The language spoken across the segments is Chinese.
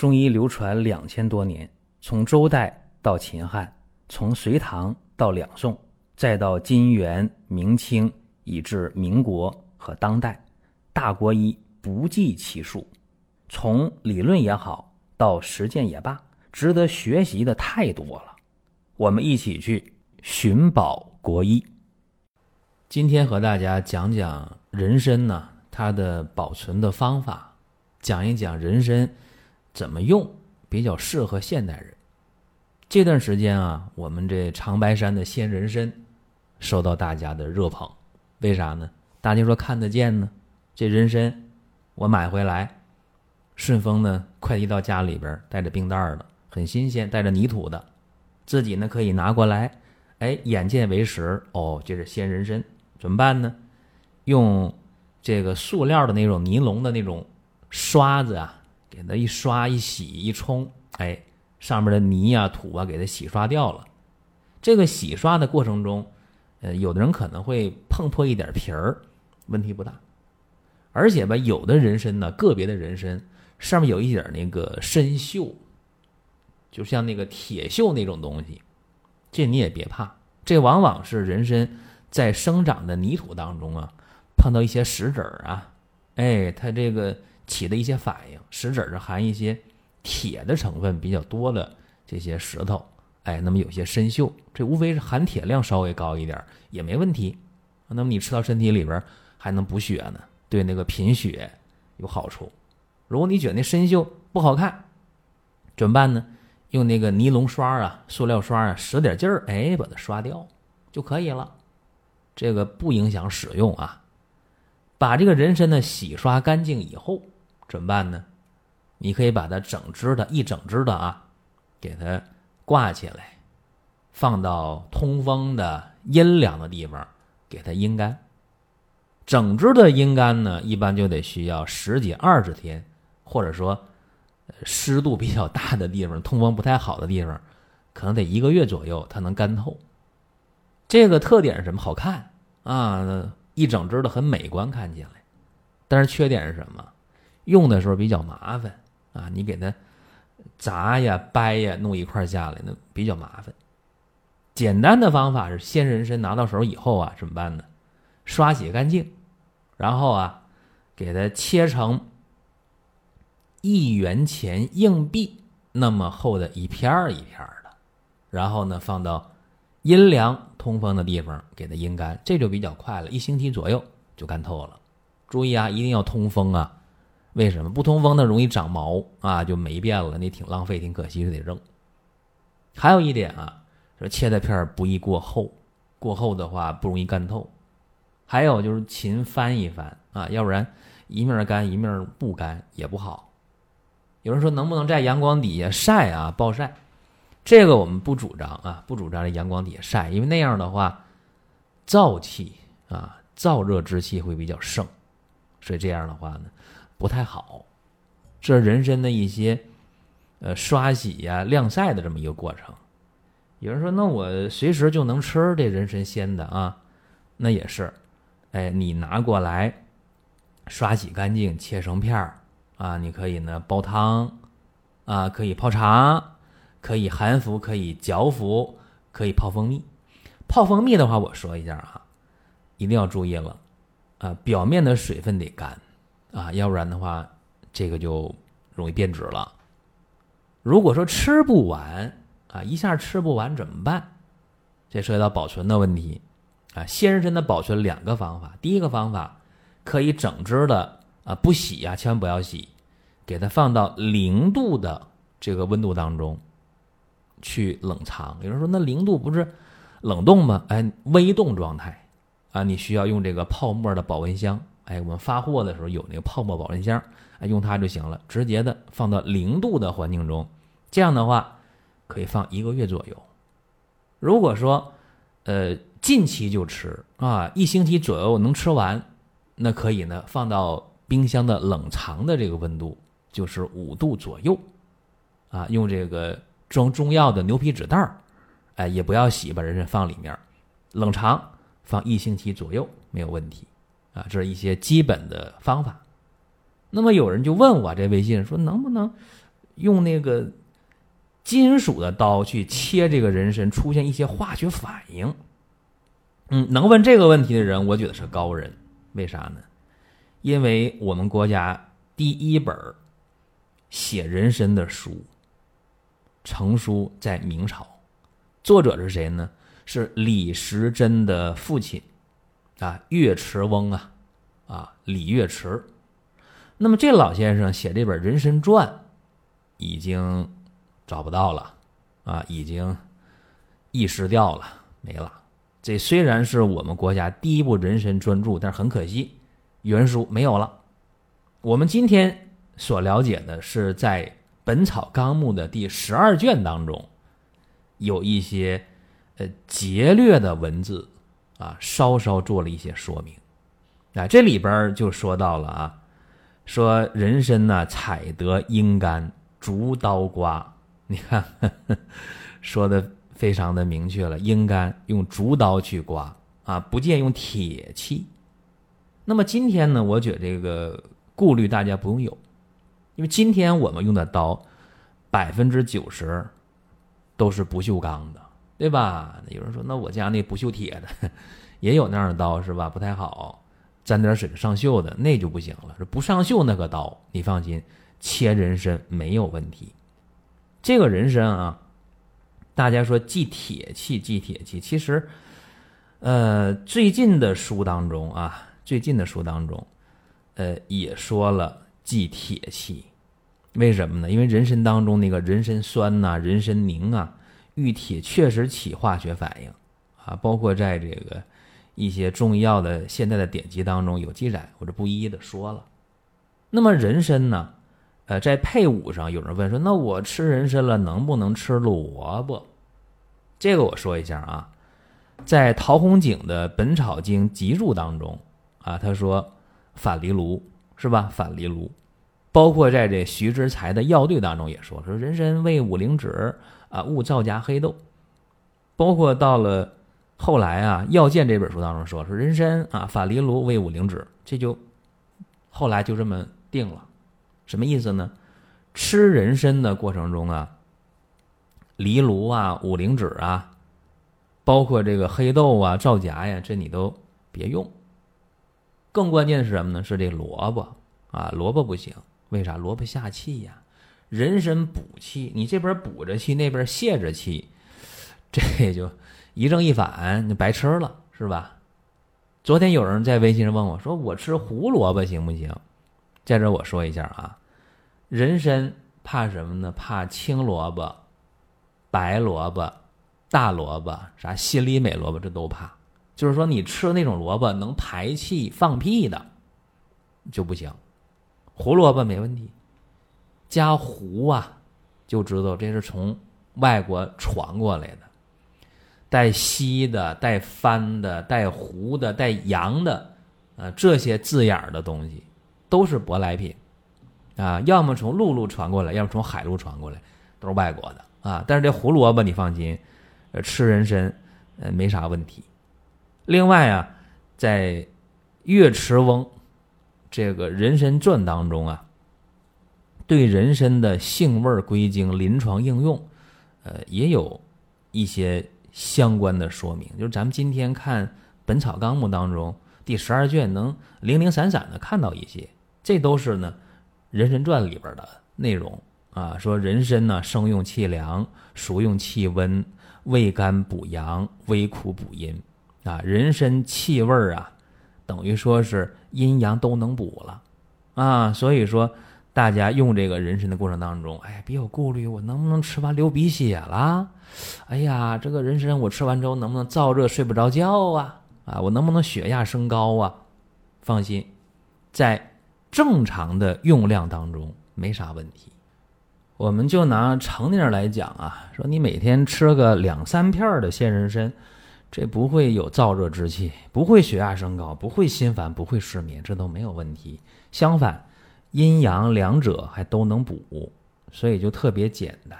中医流传两千多年，从周代到秦汉，从隋唐到两宋，再到金元明清，以至民国和当代，大国医不计其数。从理论也好，到实践也罢，值得学习的太多了。我们一起去寻宝国医。今天和大家讲讲人参呢，它的保存的方法，讲一讲人参。怎么用比较适合现代人？这段时间啊，我们这长白山的鲜人参受到大家的热捧，为啥呢？大家说看得见呢？这人参我买回来，顺丰呢快递到家里边，带着冰袋的，很新鲜，带着泥土的，自己呢可以拿过来，哎，眼见为实。哦，这是鲜人参，怎么办呢？用这个塑料的那种尼龙的那种刷子啊。给它一刷一洗一冲，哎，上面的泥啊土啊给它洗刷掉了。这个洗刷的过程中，呃，有的人可能会碰破一点皮儿，问题不大。而且吧，有的人参呢，个别的人参上面有一点那个参锈，就像那个铁锈那种东西，这你也别怕，这往往是人参在生长的泥土当中啊，碰到一些石子儿啊，哎，它这个。起的一些反应，石子是含一些铁的成分比较多的这些石头，哎，那么有些生锈，这无非是含铁量稍微高一点也没问题。那么你吃到身体里边还能补血呢，对那个贫血有好处。如果你觉得那生锈不好看，怎么办呢？用那个尼龙刷啊、塑料刷啊，使点劲儿，哎，把它刷掉就可以了。这个不影响使用啊。把这个人参呢洗刷干净以后。怎么办呢？你可以把它整只的一整只的啊，给它挂起来，放到通风的阴凉的地方给它阴干。整只的阴干呢，一般就得需要十几二十天，或者说湿度比较大的地方、通风不太好的地方，可能得一个月左右它能干透。这个特点是什么？好看啊，一整只的很美观，看起来。但是缺点是什么？用的时候比较麻烦啊，你给它砸呀、掰呀，弄一块下来，那比较麻烦。简单的方法是，鲜人参拿到手以后啊，怎么办呢？刷洗干净，然后啊，给它切成一元钱硬币那么厚的一片儿一片儿的，然后呢，放到阴凉通风的地方给它阴干，这就比较快了，一星期左右就干透了。注意啊，一定要通风啊。为什么不通风呢？容易长毛啊，就没变了，那挺浪费，挺可惜，就得扔。还有一点啊，说切的片儿不宜过厚，过厚的话不容易干透。还有就是勤翻一翻啊，要不然一面干一面不干也不好。有人说能不能在阳光底下晒啊？暴晒，这个我们不主张啊，不主张在阳光底下晒，因为那样的话燥气啊，燥热之气会比较盛，所以这样的话呢。不太好，这人参的一些，呃，刷洗呀、晾晒的这么一个过程。有人说，那我随时就能吃这人参鲜的啊？那也是，哎，你拿过来，刷洗干净，切成片儿啊，你可以呢煲汤，啊，可以泡茶，可以含服，可以嚼服，可以泡蜂蜜。泡蜂蜜的话，我说一下啊，一定要注意了，啊，表面的水分得干。啊，要不然的话，这个就容易变质了。如果说吃不完啊，一下吃不完怎么办？这涉及到保存的问题啊。鲜人参的保存两个方法，第一个方法可以整只的啊，不洗呀，千万不要洗，给它放到零度的这个温度当中去冷藏。有人说，那零度不是冷冻吗？哎，微冻状态啊，你需要用这个泡沫的保温箱。哎，我们发货的时候有那个泡沫保温箱，哎，用它就行了，直接的放到零度的环境中，这样的话可以放一个月左右。如果说，呃，近期就吃啊，一星期左右能吃完，那可以呢放到冰箱的冷藏的这个温度，就是五度左右，啊，用这个装中药的牛皮纸袋儿，哎，也不要洗，把人参放里面，冷藏放一星期左右没有问题。啊，这是一些基本的方法。那么有人就问我这微信说，能不能用那个金属的刀去切这个人参，出现一些化学反应。嗯，能问这个问题的人，我觉得是高人。为啥呢？因为我们国家第一本写人参的书成书在明朝，作者是谁呢？是李时珍的父亲啊，岳池翁啊，啊，李岳池。那么这老先生写这本《人参传》，已经找不到了啊，已经遗失掉了，没了。这虽然是我们国家第一部人参专著，但是很可惜，原书没有了。我们今天所了解的是在《本草纲目》的第十二卷当中，有一些呃劫略的文字啊，稍稍做了一些说明。啊，这里边就说到了啊，说人参呢采得阴干，逐刀刮。你看，说的。非常的明确了，阴干用竹刀去刮啊，不见用铁器。那么今天呢，我觉得这个顾虑大家不用有，因为今天我们用的刀百分之九十都是不锈钢的，对吧？有人说，那我家那不锈铁的也有那样的刀是吧？不太好，沾点水上锈的那就不行了。不上锈那个刀，你放心，切人参没有问题。这个人参啊。大家说忌铁器，忌铁器。其实，呃，最近的书当中啊，最近的书当中，呃，也说了忌铁器。为什么呢？因为人参当中那个人参酸呐、人参凝啊，玉铁确实起化学反应啊。包括在这个一些中医药的现代的典籍当中有记载，我就不一一的说了。那么人参呢，呃，在配伍上，有人问说，那我吃人参了，能不能吃萝卜？这个我说一下啊，在陶弘景的《本草经集注》当中啊，他说反离炉是吧？反离炉，包括在这徐之才的药对当中也说说人参味五灵脂啊，勿造假黑豆。包括到了后来啊，《药鉴》这本书当中说说人参啊，反离炉味五灵脂，这就后来就这么定了。什么意思呢？吃人参的过程中啊。藜芦啊，五灵脂啊，包括这个黑豆啊、皂荚呀，这你都别用。更关键的是什么呢？是这萝卜啊，萝卜不行，为啥？萝卜下气呀，人参补气，你这边补着气，那边泄着气，这就一正一反，就白吃了，是吧？昨天有人在微信上问我说：“我吃胡萝卜行不行？”在这我说一下啊，人参怕什么呢？怕青萝卜。白萝卜、大萝卜、啥心里美萝卜，这都怕。就是说，你吃那种萝卜能排气放屁的，就不行。胡萝卜没问题，加胡啊，就知道这是从外国传过来的，带西的、带番的、带胡的、带洋的，呃，这些字眼儿的东西都是舶来品啊，要么从陆路传过来，要么从海路传过来，都是外国的。啊，但是这胡萝卜你放心，吃人参，呃，没啥问题。另外啊，在岳池翁这个人参传当中啊，对人参的性味归经、临床应用，呃，也有一些相关的说明。就是咱们今天看《本草纲目》当中第十二卷，能零零散散的看到一些，这都是呢人参传里边的内容。啊，说人参呢，生用气凉，熟用气温，味甘补阳，微苦补阴。啊，人参气味啊，等于说是阴阳都能补了。啊，所以说大家用这个人参的过程当中，哎，别有顾虑，我能不能吃完流鼻血了？哎呀，这个人参我吃完之后能不能燥热睡不着觉啊？啊，我能不能血压升高啊？放心，在正常的用量当中没啥问题。我们就拿成年人来讲啊，说你每天吃个两三片的鲜人参，这不会有燥热之气，不会血压升高，不会心烦，不会失眠，这都没有问题。相反，阴阳两者还都能补，所以就特别简单。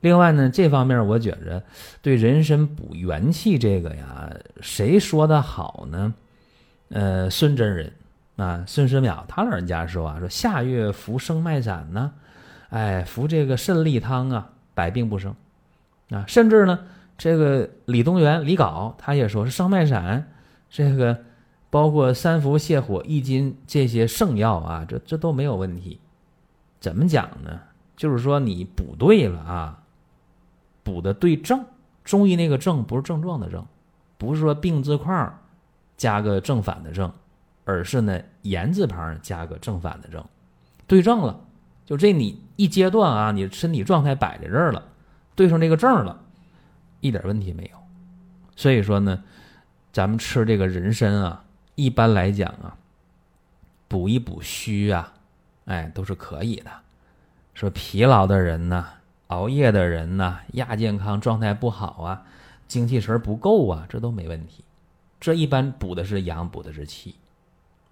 另外呢，这方面我觉着对人参补元气这个呀，谁说的好呢？呃，孙真人啊，孙思邈他老人家说啊，说夏月服生脉散呢。哎，服这个肾利汤啊，百病不生啊。甚至呢，这个李东垣、李杲他也说是上麦散，这个包括三伏泻火益筋这些圣药啊，这这都没有问题。怎么讲呢？就是说你补对了啊，补的对症。中医那个症不是症状的症，不是说病字框加个正反的正，而是呢言字旁加个正反的正，对症了。就这你一阶段啊，你身体状态摆在这儿了，对上这个症了，一点问题没有。所以说呢，咱们吃这个人参啊，一般来讲啊，补一补虚啊，哎都是可以的。说疲劳的人呢。熬夜的人呢，亚健康，状态不好啊，精气神不够啊，这都没问题。这一般补的是阳，补的是气。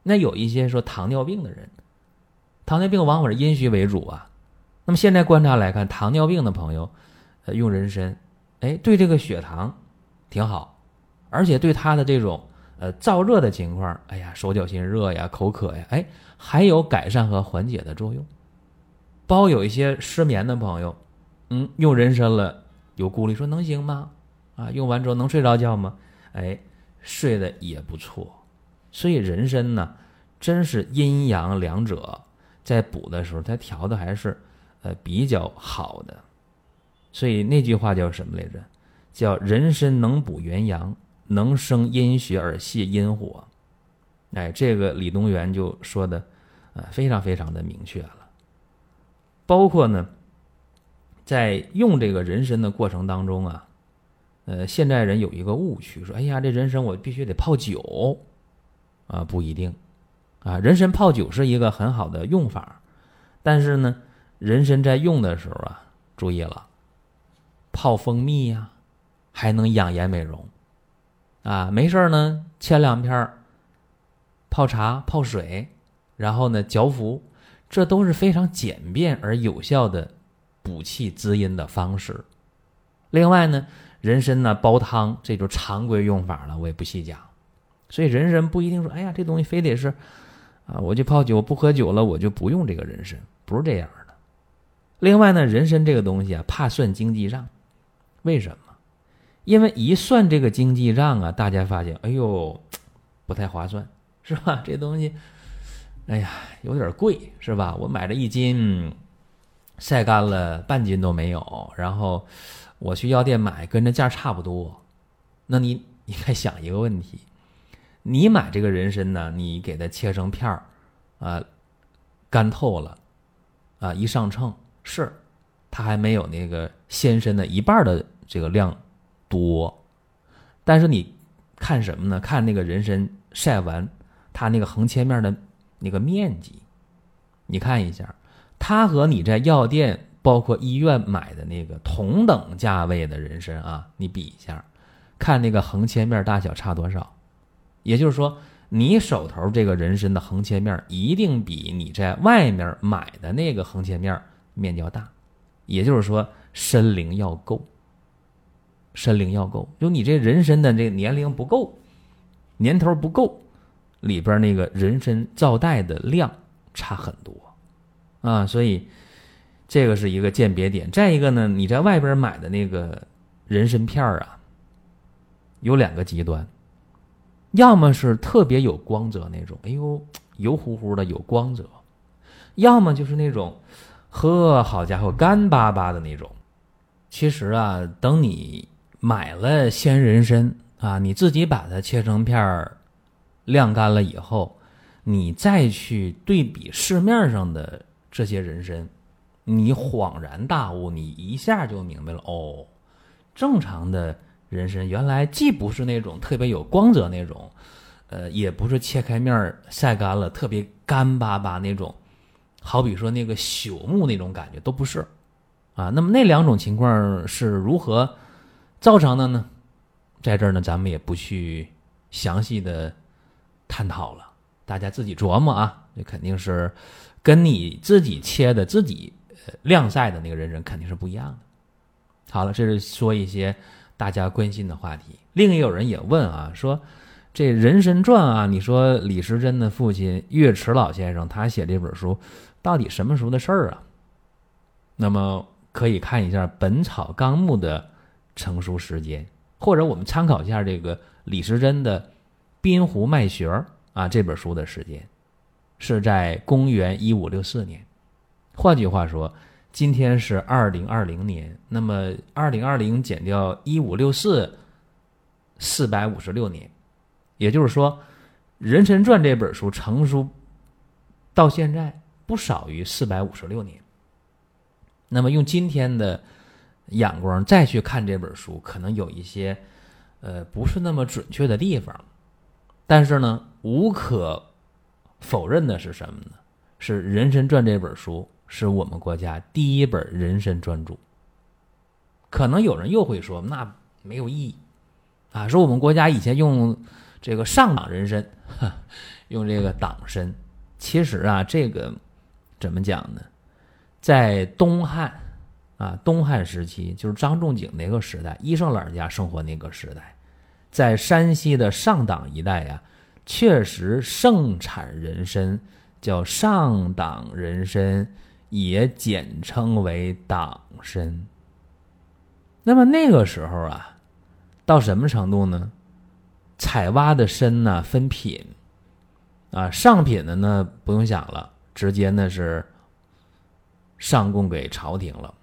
那有一些说糖尿病的人，糖尿病往往是阴虚为主啊。那么现在观察来看，糖尿病的朋友，呃，用人参，哎，对这个血糖挺好，而且对他的这种呃燥热的情况，哎呀，手脚心热呀，口渴呀，哎，还有改善和缓解的作用。包有一些失眠的朋友。嗯，用人参了，有顾虑说能行吗？啊，用完之后能睡着觉吗？哎，睡得也不错。所以人参呢，真是阴阳两者在补的时候，它调的还是呃比较好的。所以那句话叫什么来着？叫人参能补元阳，能生阴血而泻阴火。哎，这个李东垣就说的啊，非常非常的明确了。包括呢。在用这个人参的过程当中啊，呃，现代人有一个误区，说：“哎呀，这人参我必须得泡酒，啊，不一定，啊，人参泡酒是一个很好的用法，但是呢，人参在用的时候啊，注意了，泡蜂蜜呀，还能养颜美容，啊，没事呢，切两片泡茶泡水，然后呢嚼服，这都是非常简便而有效的。”补气滋阴的方式，另外呢，人参呢煲汤，这就常规用法了，我也不细讲。所以人参不一定说，哎呀，这东西非得是啊，我就泡酒不喝酒了，我就不用这个人参，不是这样的。另外呢，人参这个东西啊，怕算经济账，为什么？因为一算这个经济账啊，大家发现，哎呦，不太划算，是吧？这东西，哎呀，有点贵，是吧？我买了一斤。晒干了半斤都没有，然后我去药店买，跟这价差不多。那你你该想一个问题：你买这个人参呢，你给它切成片儿，啊，干透了，啊，一上秤是，它还没有那个鲜参的一半的这个量多。但是你看什么呢？看那个人参晒完，它那个横切面的那个面积，你看一下。它和你在药店、包括医院买的那个同等价位的人参啊，你比一下，看那个横切面大小差多少。也就是说，你手头这个人参的横切面一定比你在外面买的那个横切面面积要大。也就是说，参龄要够，参龄要够。就你这人参的这个年龄不够，年头不够，里边那个人参皂带的量差很多。啊，所以这个是一个鉴别点。再一个呢，你在外边买的那个人参片儿啊，有两个极端，要么是特别有光泽那种，哎呦，油乎乎的有光泽；要么就是那种，呵，好家伙，干巴巴的那种。其实啊，等你买了鲜人参啊，你自己把它切成片儿，晾干了以后，你再去对比市面上的。这些人参，你恍然大悟，你一下就明白了哦。正常的人参原来既不是那种特别有光泽那种，呃，也不是切开面晒干了特别干巴巴那种，好比说那个朽木那种感觉都不是啊。那么那两种情况是如何造成的呢？在这儿呢，咱们也不去详细的探讨了，大家自己琢磨啊。这肯定是。跟你自己切的、自己呃晾晒的那个人参肯定是不一样的。好了，这是说一些大家关心的话题。另有人也问啊，说这人参传啊，你说李时珍的父亲岳池老先生他写这本书，到底什么时候的事儿啊？那么可以看一下《本草纲目》的成书时间，或者我们参考一下这个李时珍的《滨湖脉学》啊这本书的时间，是在公元一五六四年。换句话说，今天是二零二零年，那么二零二零减掉一五六四，四百五十六年，也就是说，《人参传》这本书成书到现在不少于四百五十六年。那么用今天的眼光再去看这本书，可能有一些呃不是那么准确的地方，但是呢，无可否认的是什么呢？是《人参传》这本书。是我们国家第一本人参专著。可能有人又会说，那没有意义啊！说我们国家以前用这个上党人参，用这个党参，其实啊，这个怎么讲呢？在东汉啊，东汉时期，就是张仲景那个时代，医生老人家生活那个时代，在山西的上党一带呀，确实盛产人参，叫上党人参。也简称为党参。那么那个时候啊，到什么程度呢？采挖的参呢分品，啊，上品的呢不用想了，直接那是上供给朝廷了。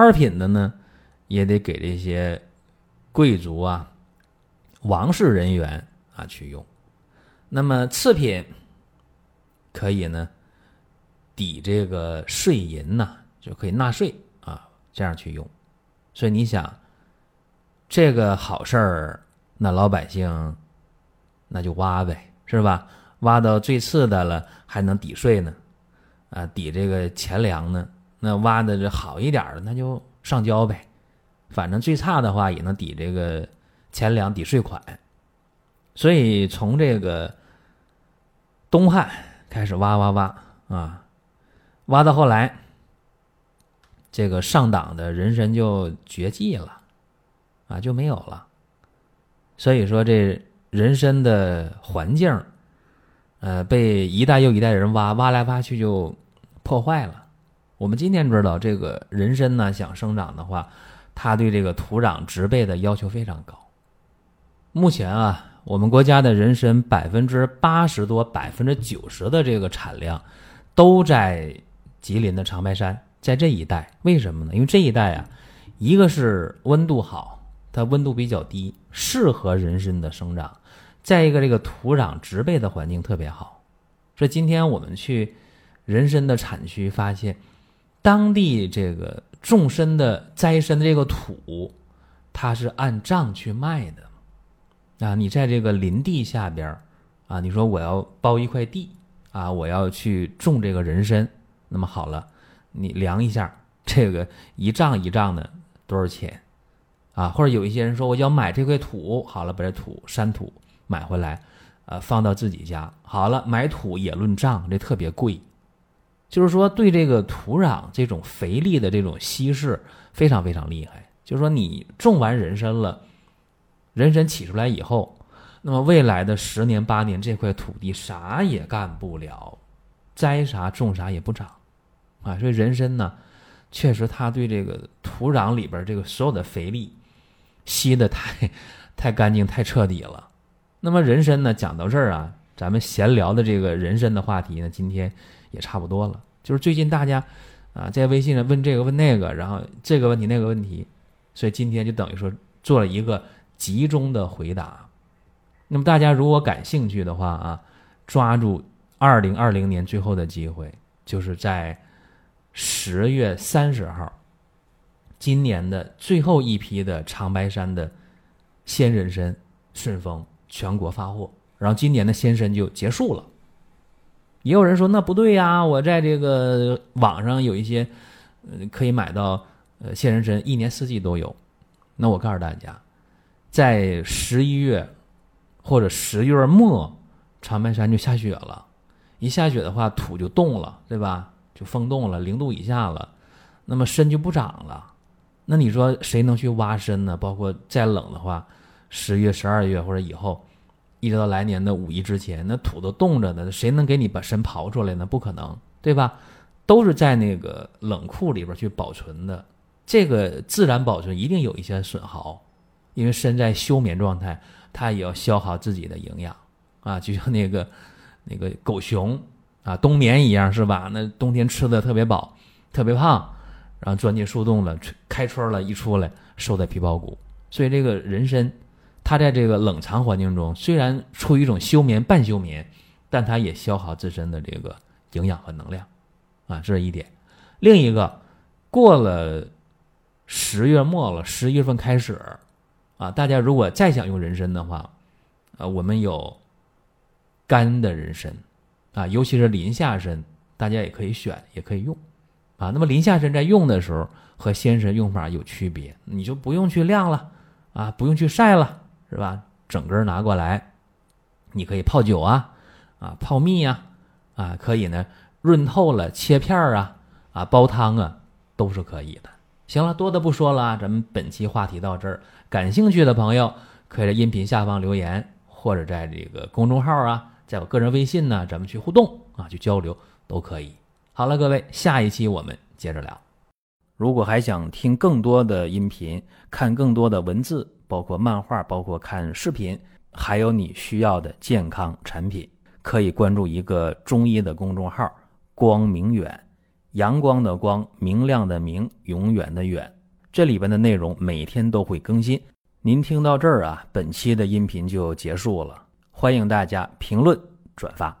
二品的呢，也得给这些贵族啊、王室人员啊去用。那么次品可以呢。抵这个税银呐，就可以纳税啊，这样去用。所以你想，这个好事儿，那老百姓那就挖呗，是吧？挖到最次的了，还能抵税呢，啊，抵这个钱粮呢。那挖的这好一点的，那就上交呗。反正最差的话，也能抵这个钱粮、抵税款。所以从这个东汉开始挖挖挖啊。挖到后来，这个上党的人参就绝迹了，啊，就没有了。所以说，这人参的环境，呃，被一代又一代人挖，挖来挖去就破坏了。我们今天知道，这个人参呢，想生长的话，它对这个土壤植被的要求非常高。目前啊，我们国家的人参百分之八十多、百分之九十的这个产量，都在。吉林的长白山在这一带，为什么呢？因为这一带啊，一个是温度好，它温度比较低，适合人参的生长；再一个，这个土壤植被的环境特别好。所以今天我们去人参的产区，发现当地这个种参的栽参的这个土，它是按丈去卖的。啊，你在这个林地下边啊，你说我要包一块地啊，我要去种这个人参。那么好了，你量一下这个一丈一丈的多少钱啊？或者有一些人说我要买这块土，好了，把这土山土买回来，呃，放到自己家。好了，买土也论丈，这特别贵。就是说，对这个土壤这种肥力的这种稀释非常非常厉害。就是说，你种完人参了，人参起出来以后，那么未来的十年八年，这块土地啥也干不了，栽啥种啥也不长。啊，所以人参呢，确实它对这个土壤里边这个所有的肥力吸的太太干净、太彻底了。那么人参呢，讲到这儿啊，咱们闲聊的这个人参的话题呢，今天也差不多了。就是最近大家啊，在微信上问这个问那个，然后这个问题那个问题，所以今天就等于说做了一个集中的回答。那么大家如果感兴趣的话啊，抓住二零二零年最后的机会，就是在。十月三十号，今年的最后一批的长白山的鲜人参顺丰全国发货，然后今年的鲜参就结束了。也有人说那不对呀，我在这个网上有一些呃可以买到呃鲜人参，一年四季都有。那我告诉大家，在十一月或者十月末，长白山就下雪了，一下雪的话土就冻了，对吧？就封冻了，零度以下了，那么参就不长了。那你说谁能去挖参呢？包括再冷的话，十月、十二月或者以后，一直到来年的五一之前，那土都冻着呢，谁能给你把参刨出来呢？不可能，对吧？都是在那个冷库里边去保存的。这个自然保存一定有一些损耗，因为身在休眠状态，它也要消耗自己的营养啊，就像那个那个狗熊啊冬眠一样，是吧？那冬天吃的特别饱，特别胖，然后钻进树洞了，开春了，一出来瘦在皮包骨。所以这个人参，它在这个冷藏环境中，虽然处于一种休眠半休眠，但它也消耗自身的这个营养和能量啊，这是一点。另一个，过了。十月末了，十一月份开始，啊，大家如果再想用人参的话，啊，我们有干的人参，啊，尤其是林下参，大家也可以选，也可以用，啊，那么林下参在用的时候和鲜参用法有区别，你就不用去晾了，啊，不用去晒了，是吧？整根拿过来，你可以泡酒啊，啊，泡蜜呀，啊，可以呢，润透了切片儿啊，啊，煲汤啊，都是可以的。行了，多的不说了，咱们本期话题到这儿。感兴趣的朋友可以在音频下方留言，或者在这个公众号啊，在我个人微信呢，咱们去互动啊，去交流都可以。好了，各位，下一期我们接着聊。如果还想听更多的音频，看更多的文字，包括漫画，包括看视频，还有你需要的健康产品，可以关注一个中医的公众号“光明远”。阳光的光，明亮的明，永远的远。这里边的内容每天都会更新。您听到这儿啊，本期的音频就结束了。欢迎大家评论转发。